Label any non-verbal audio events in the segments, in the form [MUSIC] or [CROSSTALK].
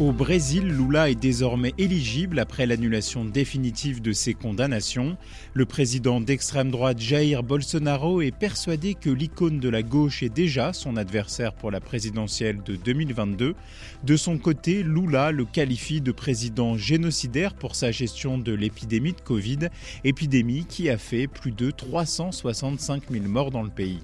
Au Brésil, Lula est désormais éligible après l'annulation définitive de ses condamnations. Le président d'extrême droite Jair Bolsonaro est persuadé que l'icône de la gauche est déjà son adversaire pour la présidentielle de 2022. De son côté, Lula le qualifie de président génocidaire pour sa gestion de l'épidémie de Covid, épidémie qui a fait plus de 365 000 morts dans le pays.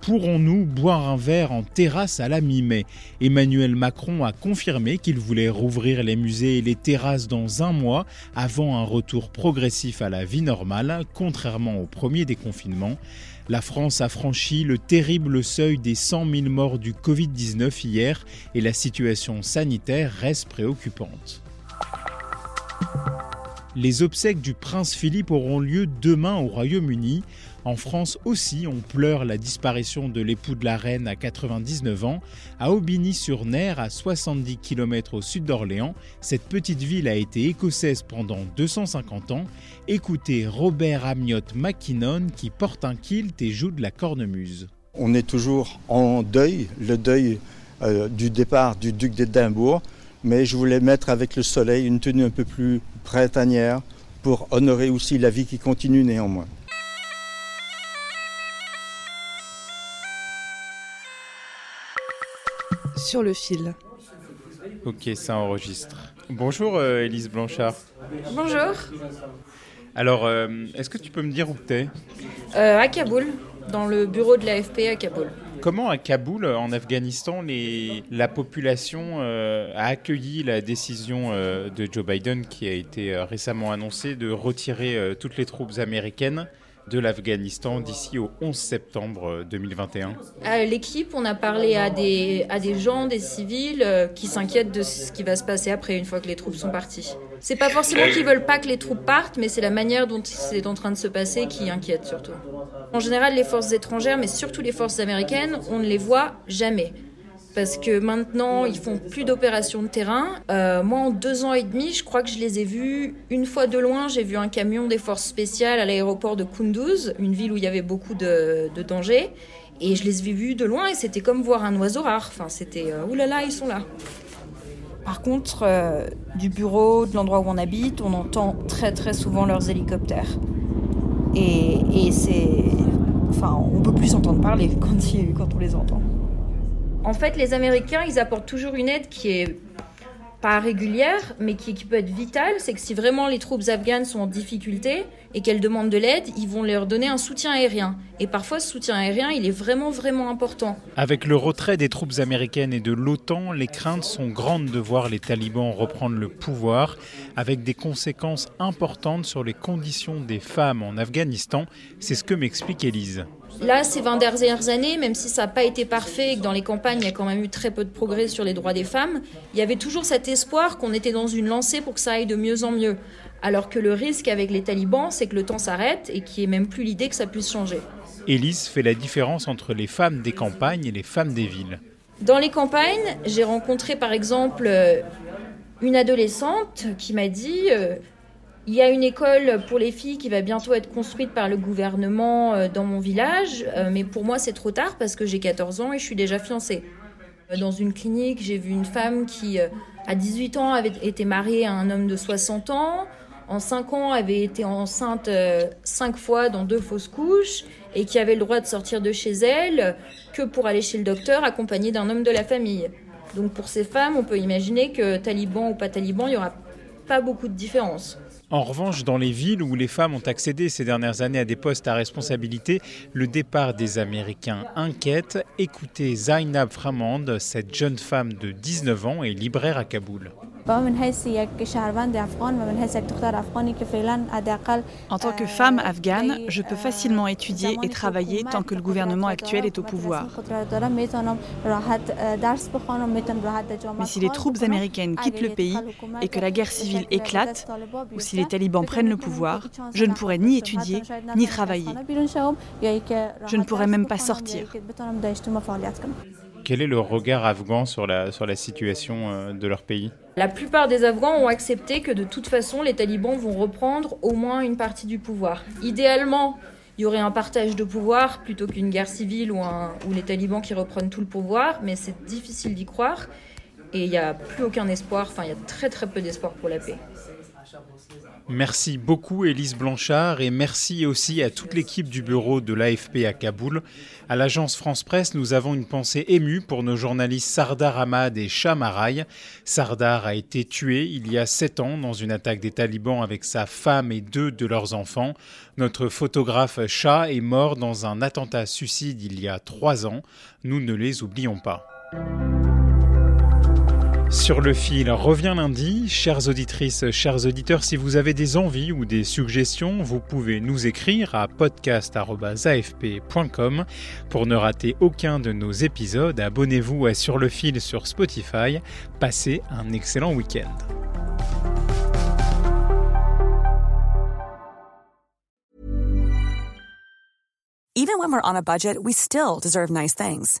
Pourrons-nous boire un verre en terrasse à la mi-mai? Emmanuel Macron a confirmé qu'il voulait rouvrir les musées et les terrasses dans un mois avant un retour progressif à la vie normale, contrairement au premier déconfinement. La France a franchi le terrible seuil des 100 000 morts du Covid-19 hier et la situation sanitaire reste préoccupante. Les obsèques du prince Philippe auront lieu demain au Royaume-Uni. En France aussi, on pleure la disparition de l'époux de la reine à 99 ans. À Aubigny-sur-Ner, à 70 km au sud d'Orléans, cette petite ville a été écossaise pendant 250 ans. Écoutez Robert Amiot Mackinnon qui porte un kilt et joue de la cornemuse. On est toujours en deuil, le deuil euh, du départ du duc d'Édimbourg, mais je voulais mettre avec le soleil une tenue un peu plus printanière pour honorer aussi la vie qui continue néanmoins. Sur le fil. Ok, ça enregistre. Bonjour euh, Élise Blanchard. Bonjour, Alors, euh, est-ce que tu peux me dire où t'es? Euh, à Kaboul, dans le bureau de l'AFP à Kaboul. Comment à Kaboul, en Afghanistan, la population euh, a accueilli la décision euh, de Joe Biden qui a été euh, récemment annoncée de retirer toutes les troupes américaines? De l'Afghanistan d'ici au 11 septembre euh, 2021 À l'équipe, on a parlé à des, à des gens, des civils, euh, qui s'inquiètent de ce qui va se passer après, une fois que les troupes sont parties. C'est pas forcément qu'ils veulent pas que les troupes partent, mais c'est la manière dont c'est en train de se passer qui inquiète surtout. En général, les forces étrangères, mais surtout les forces américaines, on ne les voit jamais. Parce que maintenant, ils font plus d'opérations de terrain. Euh, moi, en deux ans et demi, je crois que je les ai vus une fois de loin. J'ai vu un camion des forces spéciales à l'aéroport de Kunduz, une ville où il y avait beaucoup de, dangers. Et je les ai vus de loin et c'était comme voir un oiseau rare. Enfin, c'était euh, oulala, ils sont là. Par contre, euh, du bureau, de l'endroit où on habite, on entend très très souvent leurs hélicoptères. Et, et c'est. Enfin, on peut plus s'entendre parler [LAUGHS] quand on les entend. En fait, les Américains, ils apportent toujours une aide qui est pas régulière, mais qui, qui peut être vitale. C'est que si vraiment les troupes afghanes sont en difficulté et qu'elles demandent de l'aide, ils vont leur donner un soutien aérien. Et parfois, ce soutien aérien, il est vraiment, vraiment important. Avec le retrait des troupes américaines et de l'OTAN, les craintes sont grandes de voir les talibans reprendre le pouvoir, avec des conséquences importantes sur les conditions des femmes en Afghanistan. C'est ce que m'explique Élise. Là, ces 20 dernières années, même si ça n'a pas été parfait et que dans les campagnes, il y a quand même eu très peu de progrès sur les droits des femmes, il y avait toujours cet espoir qu'on était dans une lancée pour que ça aille de mieux en mieux. Alors que le risque avec les talibans, c'est que le temps s'arrête et qu'il n'y ait même plus l'idée que ça puisse changer. Élise fait la différence entre les femmes des campagnes et les femmes des villes. Dans les campagnes, j'ai rencontré par exemple euh, une adolescente qui m'a dit euh, il y a une école pour les filles qui va bientôt être construite par le gouvernement euh, dans mon village, euh, mais pour moi c'est trop tard parce que j'ai 14 ans et je suis déjà fiancée. Euh, Dans une clinique, j'ai vu une femme qui, à 18 ans, avait été mariée à un homme de 60 ans. En 5 ans, avait été enceinte 5 fois dans deux fausses couches et qui avait le droit de sortir de chez elle que pour aller chez le docteur accompagnée d'un homme de la famille. Donc pour ces femmes, on peut imaginer que taliban ou pas taliban, il y aura pas beaucoup de différence. En revanche, dans les villes où les femmes ont accédé ces dernières années à des postes à responsabilité, le départ des Américains inquiète. Écoutez Zainab Framand, cette jeune femme de 19 ans et libraire à Kaboul. En tant que femme afghane, je peux facilement étudier et travailler tant que le gouvernement actuel est au pouvoir. Mais si les troupes américaines quittent le pays et que la guerre civile éclate, ou si les talibans prennent le pouvoir, je ne pourrai ni étudier ni travailler. Je ne pourrai même pas sortir. Quel est le regard afghan sur la, sur la situation euh, de leur pays? La plupart des Afghans ont accepté que de toute façon, les talibans vont reprendre au moins une partie du pouvoir. Idéalement, il y aurait un partage de pouvoir plutôt qu'une guerre civile ou, ou les talibans qui reprennent tout le pouvoir, mais c'est difficile d'y croire. Et il n'y a plus aucun espoir, enfin il y a très très peu d'espoir pour la paix. Merci beaucoup Élise Blanchard et merci aussi à toute l'équipe du bureau de l'AFP à Kaboul. À l'agence France Presse, nous avons une pensée émue pour nos journalistes Sardar Ahmad et Shah. Sardar a été tué il y a sept ans dans une attaque des talibans avec sa femme et deux de leurs enfants. Notre photographe Shah est mort dans un attentat suicide il y a trois ans. Nous ne les oublions pas. Sur le fil revient lundi. Chères auditrices, chers auditeurs, si vous avez des envies ou des suggestions, vous pouvez nous écrire à podcast.afp.com. Pour ne rater aucun de nos épisodes, abonnez-vous à Sur le fil sur Spotify. Passez un excellent week-end. Even when we're on a budget, we still deserve nice things.